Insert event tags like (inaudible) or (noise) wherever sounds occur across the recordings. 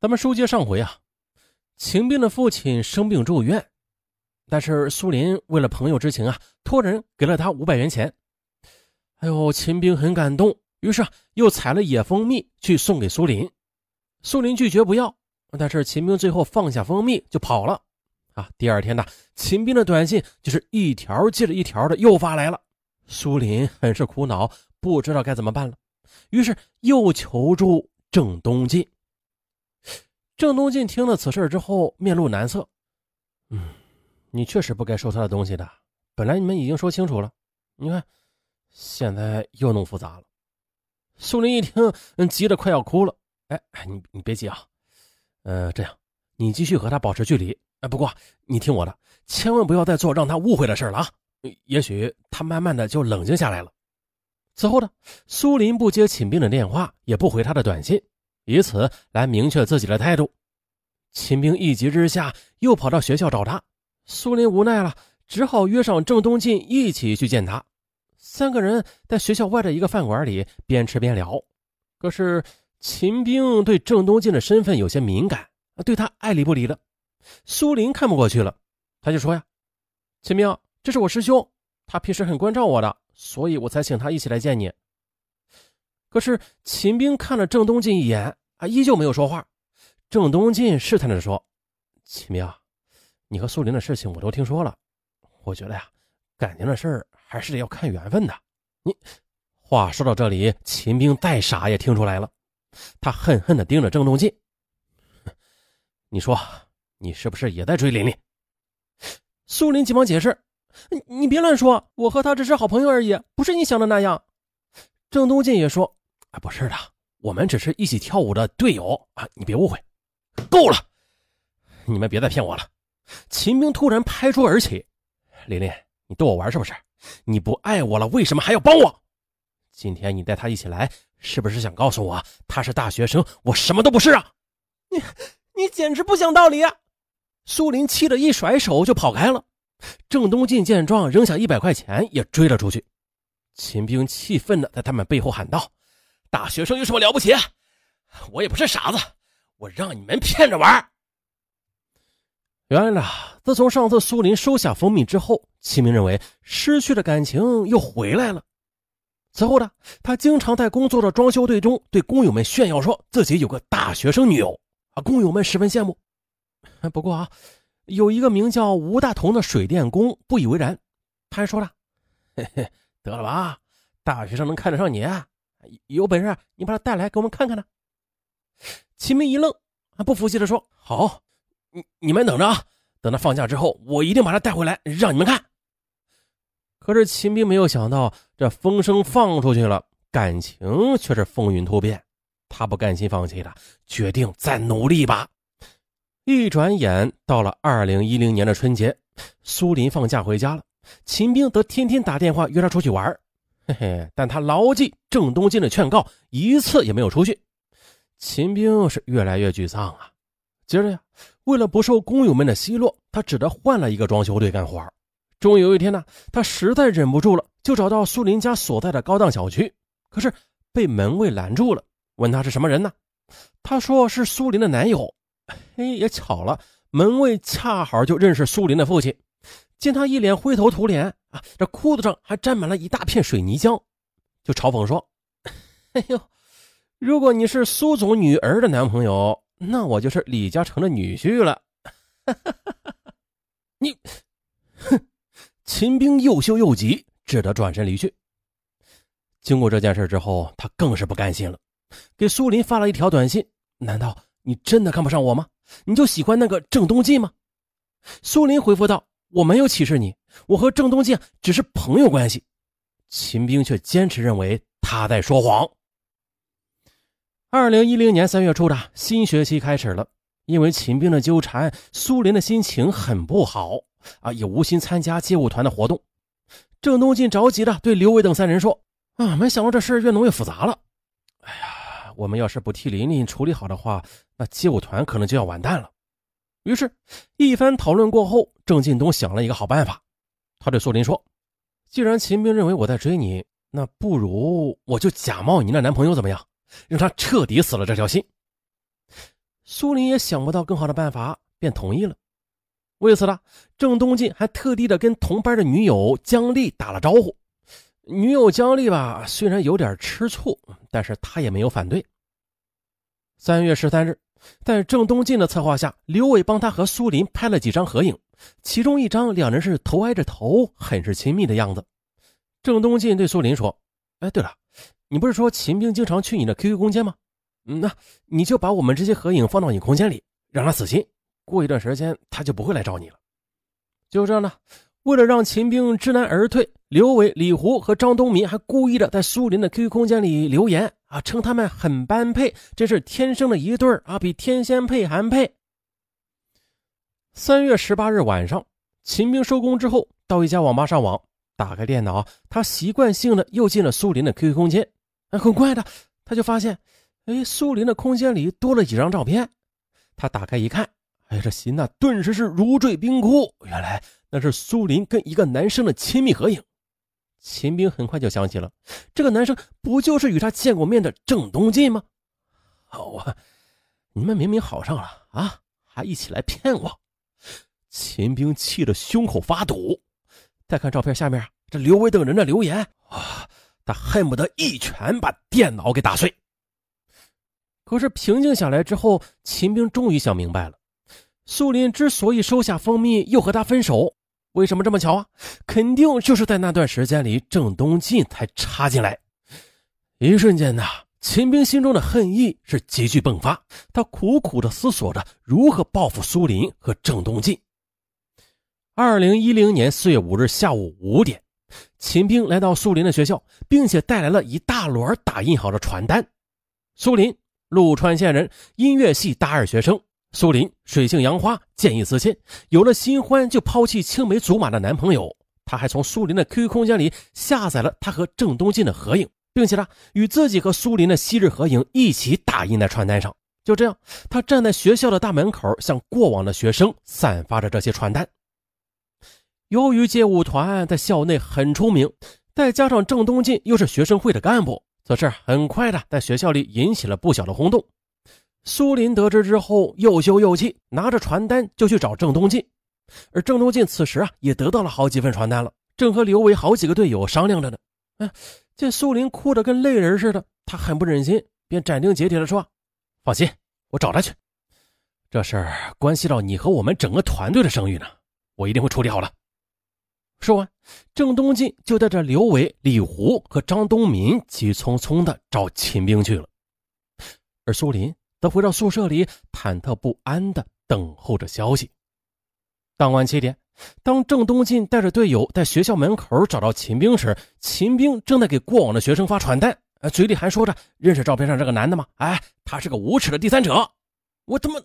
咱们书接上回啊，秦兵的父亲生病住院，但是苏林为了朋友之情啊，托人给了他五百元钱。哎呦，秦兵很感动，于是啊又采了野蜂蜜去送给苏林。苏林拒绝不要，但是秦兵最后放下蜂蜜就跑了。啊，第二天呢，秦兵的短信就是一条接着一条的又发来了。苏林很是苦恼，不知道该怎么办了，于是又求助郑东进。郑东进听了此事之后，面露难色。嗯，你确实不该收他的东西的。本来你们已经说清楚了，你看，现在又弄复杂了。苏林一听，嗯，急得快要哭了。哎哎，你你别急啊，呃，这样，你继续和他保持距离。哎，不过你听我的，千万不要再做让他误会的事了啊。也许他慢慢的就冷静下来了。此后呢，苏林不接秦兵的电话，也不回他的短信。以此来明确自己的态度。秦兵一急之下又跑到学校找他，苏林无奈了，只好约上郑东进一起去见他。三个人在学校外的一个饭馆里边吃边聊。可是秦兵对郑东进的身份有些敏感，对他爱理不理的。苏林看不过去了，他就说呀：“秦兵，这是我师兄，他平时很关照我的，所以我才请他一起来见你。”可是秦兵看了郑东进一眼，啊，依旧没有说话。郑东进试探着说：“秦兵，你和苏林的事情我都听说了，我觉得呀，感情的事儿还是得要看缘分的。”你话说到这里，秦兵再傻也听出来了，他恨恨地盯着郑东进：“你说，你是不是也在追琳琳？”苏林急忙解释：“你别乱说，我和他只是好朋友而已，不是你想的那样。”郑东进也说。啊，不是的，我们只是一起跳舞的队友啊！你别误会。够了，你们别再骗我了。秦兵突然拍桌而起：“琳琳，你逗我玩是不是？你不爱我了，为什么还要帮我？今天你带他一起来，是不是想告诉我他是大学生，我什么都不是啊？你，你简直不讲道理啊！”苏林气得一甩手就跑开了。郑东进见状，扔下一百块钱也追了出去。秦兵气愤的在他们背后喊道。大学生有什么了不起？我也不是傻子，我让你们骗着玩。原来呢，自从上次苏林收下蜂蜜之后，齐明认为失去的感情又回来了。此后呢，他经常在工作的装修队中对工友们炫耀，说自己有个大学生女友啊，工友们十分羡慕。不过啊，有一个名叫吴大同的水电工不以为然，他还说了：“嘿嘿，得了吧，大学生能看得上你？”啊有本事你把他带来给我们看看呢！秦明一愣，不服气的说：“好，你你们等着啊，等他放假之后，我一定把他带回来让你们看。”可是秦兵没有想到，这风声放出去了，感情却是风云突变。他不甘心放弃了，决定再努力吧。一转眼到了二零一零年的春节，苏林放假回家了，秦兵则天天打电话约他出去玩。嘿嘿，但他牢记郑东进的劝告，一次也没有出去。秦兵是越来越沮丧啊。接着呀，为了不受工友们的奚落，他只得换了一个装修队干活。终于有一天呢，他实在忍不住了，就找到苏林家所在的高档小区，可是被门卫拦住了，问他是什么人呢？他说是苏林的男友。(laughs) 嘿，也巧了，门卫恰好就认识苏林的父亲。见他一脸灰头土脸啊，这裤子上还沾满了一大片水泥浆，就嘲讽说：“ (laughs) 哎呦，如果你是苏总女儿的男朋友，那我就是李嘉诚的女婿了。(laughs) ”你，哼！(laughs) 秦兵又羞又急，只得转身离去。经过这件事之后，他更是不甘心了，给苏林发了一条短信：“难道你真的看不上我吗？你就喜欢那个郑东进吗？”苏林回复道。我没有歧视你，我和郑东进只是朋友关系。秦兵却坚持认为他在说谎。二零一零年三月初的新学期开始了，因为秦兵的纠缠，苏林的心情很不好啊，也无心参加街舞团的活动。郑东进着急的对刘伟等三人说：“啊，没想到这事越弄越复杂了。哎呀，我们要是不替琳琳处理好的话，那街舞团可能就要完蛋了。”于是，一番讨论过后，郑进东想了一个好办法。他对苏林说：“既然秦兵认为我在追你，那不如我就假冒你那男朋友，怎么样？让他彻底死了这条心。”苏林也想不到更好的办法，便同意了。为此呢，郑东进还特地的跟同班的女友姜丽打了招呼。女友姜丽吧，虽然有点吃醋，但是她也没有反对。三月十三日，在郑东进的策划下，刘伟帮他和苏林拍了几张合影，其中一张两人是头挨着头，很是亲密的样子。郑东进对苏林说：“哎，对了，你不是说秦兵经常去你的 QQ 空间吗？嗯，那你就把我们这些合影放到你空间里，让他死心。过一段时间，他就不会来找你了。”就这样呢，为了让秦兵知难而退，刘伟、李胡和张东民还故意的在苏林的 QQ 空间里留言啊，称他们很般配，真是天生的一对啊，比天仙配还配。三月十八日晚上，秦兵收工之后到一家网吧上网。打开电脑，他习惯性的又进了苏林的 QQ 空间。很快的，他就发现，哎，苏林的空间里多了几张照片。他打开一看，哎，这心呐，顿时是如坠冰窟。原来那是苏林跟一个男生的亲密合影。秦兵很快就想起了，这个男生不就是与他见过面的郑东进吗？好啊，你们明明好上了啊，还一起来骗我！秦兵气得胸口发堵。再看照片下面，这刘伟等人的留言啊，他恨不得一拳把电脑给打碎。可是平静下来之后，秦兵终于想明白了：苏林之所以收下蜂蜜又和他分手，为什么这么巧啊？肯定就是在那段时间里，郑东进才插进来。一瞬间呐，秦兵心中的恨意是急剧迸发，他苦苦的思索着如何报复苏林和郑东进。二零一零年四月五日下午五点，秦兵来到苏林的学校，并且带来了一大摞打印好的传单。苏林，陆川县人，音乐系大二学生。苏林，水性杨花，见异思迁，有了新欢就抛弃青梅竹马的男朋友。他还从苏林的 QQ 空间里下载了他和郑东进的合影，并且呢，与自己和苏林的昔日合影一起打印在传单上。就这样，他站在学校的大门口，向过往的学生散发着这些传单。由于街舞团在校内很出名，再加上郑东进又是学生会的干部，此事很快的在学校里引起了不小的轰动。苏林得知之后，又羞又气，拿着传单就去找郑东进。而郑东进此时啊，也得到了好几份传单了，正和刘伟好几个队友商量着呢。哎，见苏林哭得跟泪人似的，他很不忍心，便斩钉截铁地说：“放心，我找他去。这事儿关系到你和我们整个团队的声誉呢，我一定会处理好了。”说完，郑东进就带着刘伟、李胡和张东民急匆匆的找秦兵去了，而苏林他回到宿舍里，忐忑不安的等候着消息。当晚七点，当郑东进带着队友在学校门口找到秦兵时，秦兵正在给过往的学生发传单，嘴里还说着：“认识照片上这个男的吗？哎，他是个无耻的第三者。”我他妈！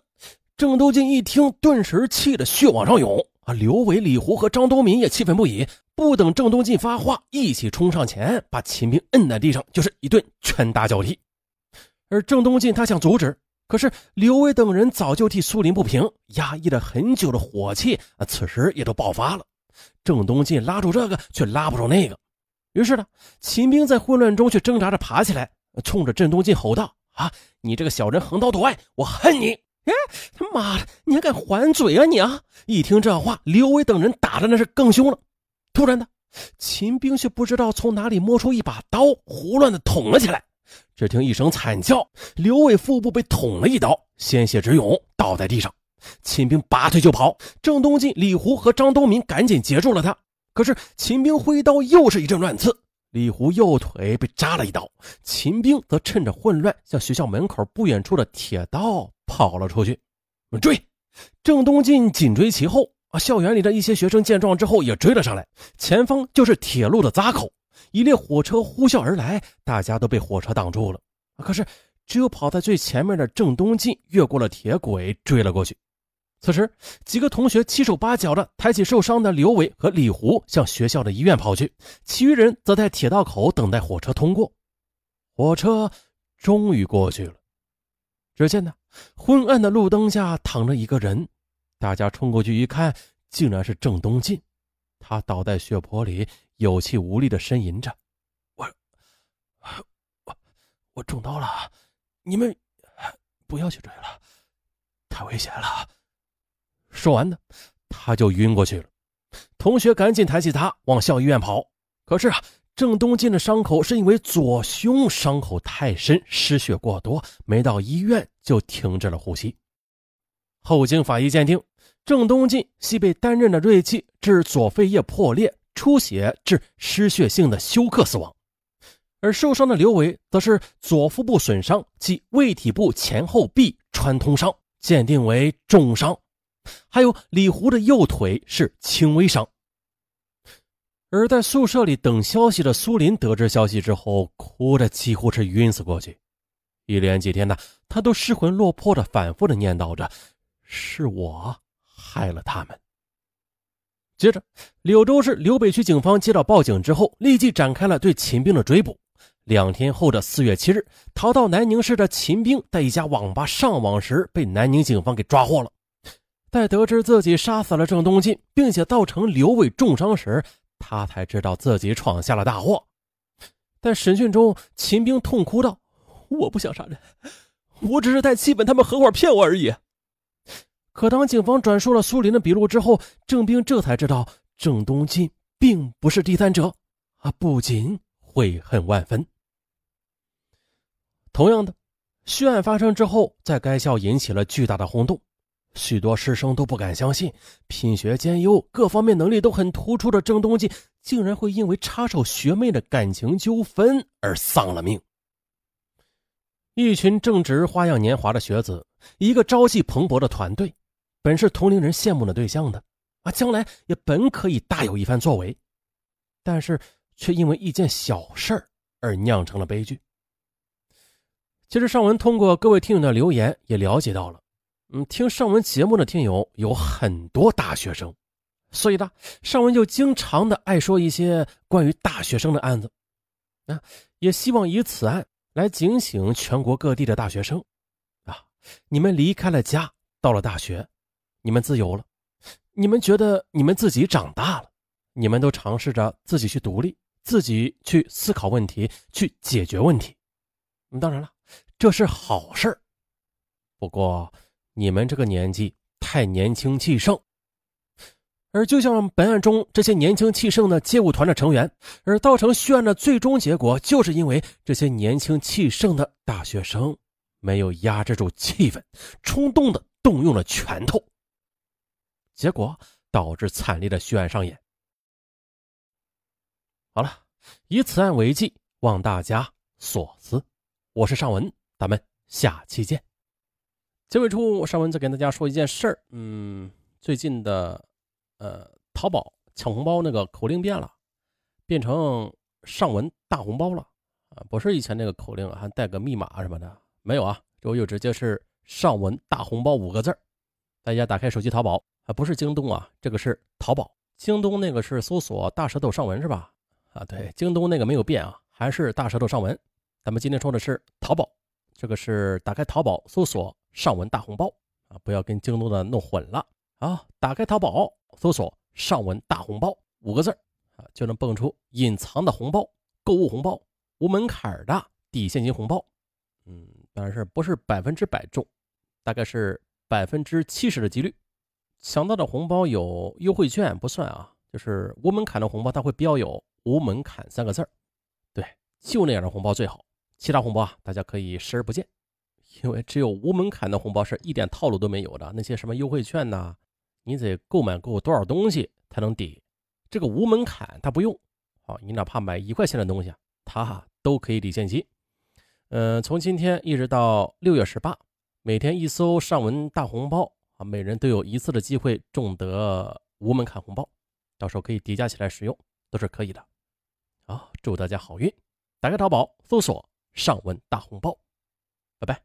郑东进一听，顿时气得血往上涌。啊！刘伟、李胡和张东民也气愤不已，不等郑东进发话，一起冲上前，把秦兵摁在地上，就是一顿拳打脚踢。而郑东进他想阻止，可是刘伟等人早就替苏林不平，压抑了很久的火气啊，此时也都爆发了。郑东进拉住这个，却拉不住那个。于是呢，秦兵在混乱中却挣扎着爬起来，冲着郑东进吼道：“啊，你这个小人横刀夺爱，我恨你！”哎，他妈的，你还敢还嘴啊你啊！一听这话，刘伟等人打的那是更凶了。突然的，秦兵却不知道从哪里摸出一把刀，胡乱的捅了起来。只听一声惨叫，刘伟腹部被捅了一刀，鲜血直涌，倒在地上。秦兵拔腿就跑，郑东进、李胡和张东民赶紧截住了他。可是秦兵挥刀又是一阵乱刺，李胡右腿被扎了一刀，秦兵则趁着混乱向学校门口不远处的铁道。跑了出去，追！郑东进紧追其后啊！校园里的一些学生见状之后也追了上来。前方就是铁路的闸口，一列火车呼啸而来，大家都被火车挡住了。可是只有跑在最前面的郑东进越过了铁轨，追了过去。此时，几个同学七手八脚的抬起受伤的刘伟和李胡，向学校的医院跑去，其余人则在铁道口等待火车通过。火车终于过去了。只见呢，昏暗的路灯下躺着一个人，大家冲过去一看，竟然是郑东进。他倒在血泊里，有气无力的呻吟着：“我，我，我中刀了！你们不要去追了，太危险了。说完呢，他就晕过去了。同学赶紧抬起他往校医院跑。可是啊，郑东进的伤口是因为左胸伤口太深，失血过多，没到医院就停止了呼吸。后经法医鉴定，郑东进系被单刃的锐器致左肺叶破裂、出血致失血性的休克死亡，而受伤的刘伟则是左腹部损伤及胃体部前后壁穿通伤，鉴定为重伤。还有李胡的右腿是轻微伤，而在宿舍里等消息的苏林得知消息之后，哭的几乎是晕死过去。一连几天呢，他都失魂落魄的反复的念叨着：“是我害了他们。”接着，柳州市柳北区警方接到报警之后，立即展开了对秦兵的追捕。两天后的四月七日，逃到南宁市的秦兵在一家网吧上网时，被南宁警方给抓获了。在得知自己杀死了郑东进，并且造成刘伟重伤时，他才知道自己闯下了大祸。在审讯中，秦兵痛哭道：“我不想杀人，我只是带气本他们合伙骗我而已。”可当警方转述了苏林的笔录之后，郑兵这才知道郑东进并不是第三者，啊，不仅悔恨万分。同样的，血案发生之后，在该校引起了巨大的轰动。许多师生都不敢相信，品学兼优、各方面能力都很突出的郑东进，竟然会因为插手学妹的感情纠纷而丧了命。一群正值花样年华的学子，一个朝气蓬勃的团队，本是同龄人羡慕的对象的啊，将来也本可以大有一番作为，但是却因为一件小事而酿成了悲剧。其实，尚文通过各位听友的留言，也了解到了。嗯，听上文节目的听友有很多大学生，所以呢，上文就经常的爱说一些关于大学生的案子，啊，也希望以此案来警醒全国各地的大学生，啊，你们离开了家，到了大学，你们自由了，你们觉得你们自己长大了，你们都尝试着自己去独立，自己去思考问题，去解决问题，当然了，这是好事不过。你们这个年纪太年轻气盛，而就像本案中这些年轻气盛的街舞团的成员，而造成血案的最终结果，就是因为这些年轻气盛的大学生没有压制住气氛，冲动的动用了拳头，结果导致惨烈的血案上演。好了，以此案为记，望大家所思。我是尚文，咱们下期见。结尾处，尚文再跟大家说一件事儿。嗯，最近的，呃，淘宝抢红包那个口令变了，变成尚文大红包了啊，不是以前那个口令还带个密码什么的，没有啊，这又直接是尚文大红包五个字大家打开手机淘宝啊，不是京东啊，这个是淘宝。京东那个是搜索大舌头尚文是吧？啊，对，京东那个没有变啊，还是大舌头尚文。咱们今天说的是淘宝，这个是打开淘宝搜索。上文大红包啊，不要跟京东的弄混了啊！打开淘宝，搜索“上文大红包”五个字啊，就能蹦出隐藏的红包、购物红包、无门槛的抵现金红包。嗯，但是不是百分之百中，大概是百分之七十的几率。抢到的红包有优惠券不算啊，就是无门槛的红包，它会标有“无门槛”三个字对，就那样的红包最好，其他红包啊，大家可以视而不见。因为只有无门槛的红包是一点套路都没有的，那些什么优惠券呐，你得购买够多少东西才能抵。这个无门槛它不用，啊，你哪怕买一块钱的东西，它都可以抵现金。嗯，从今天一直到六月十八，每天一搜上文大红包啊，每人都有一次的机会中得无门槛红包，到时候可以叠加起来使用，都是可以的。好，祝大家好运！打开淘宝搜索上文大红包，拜拜。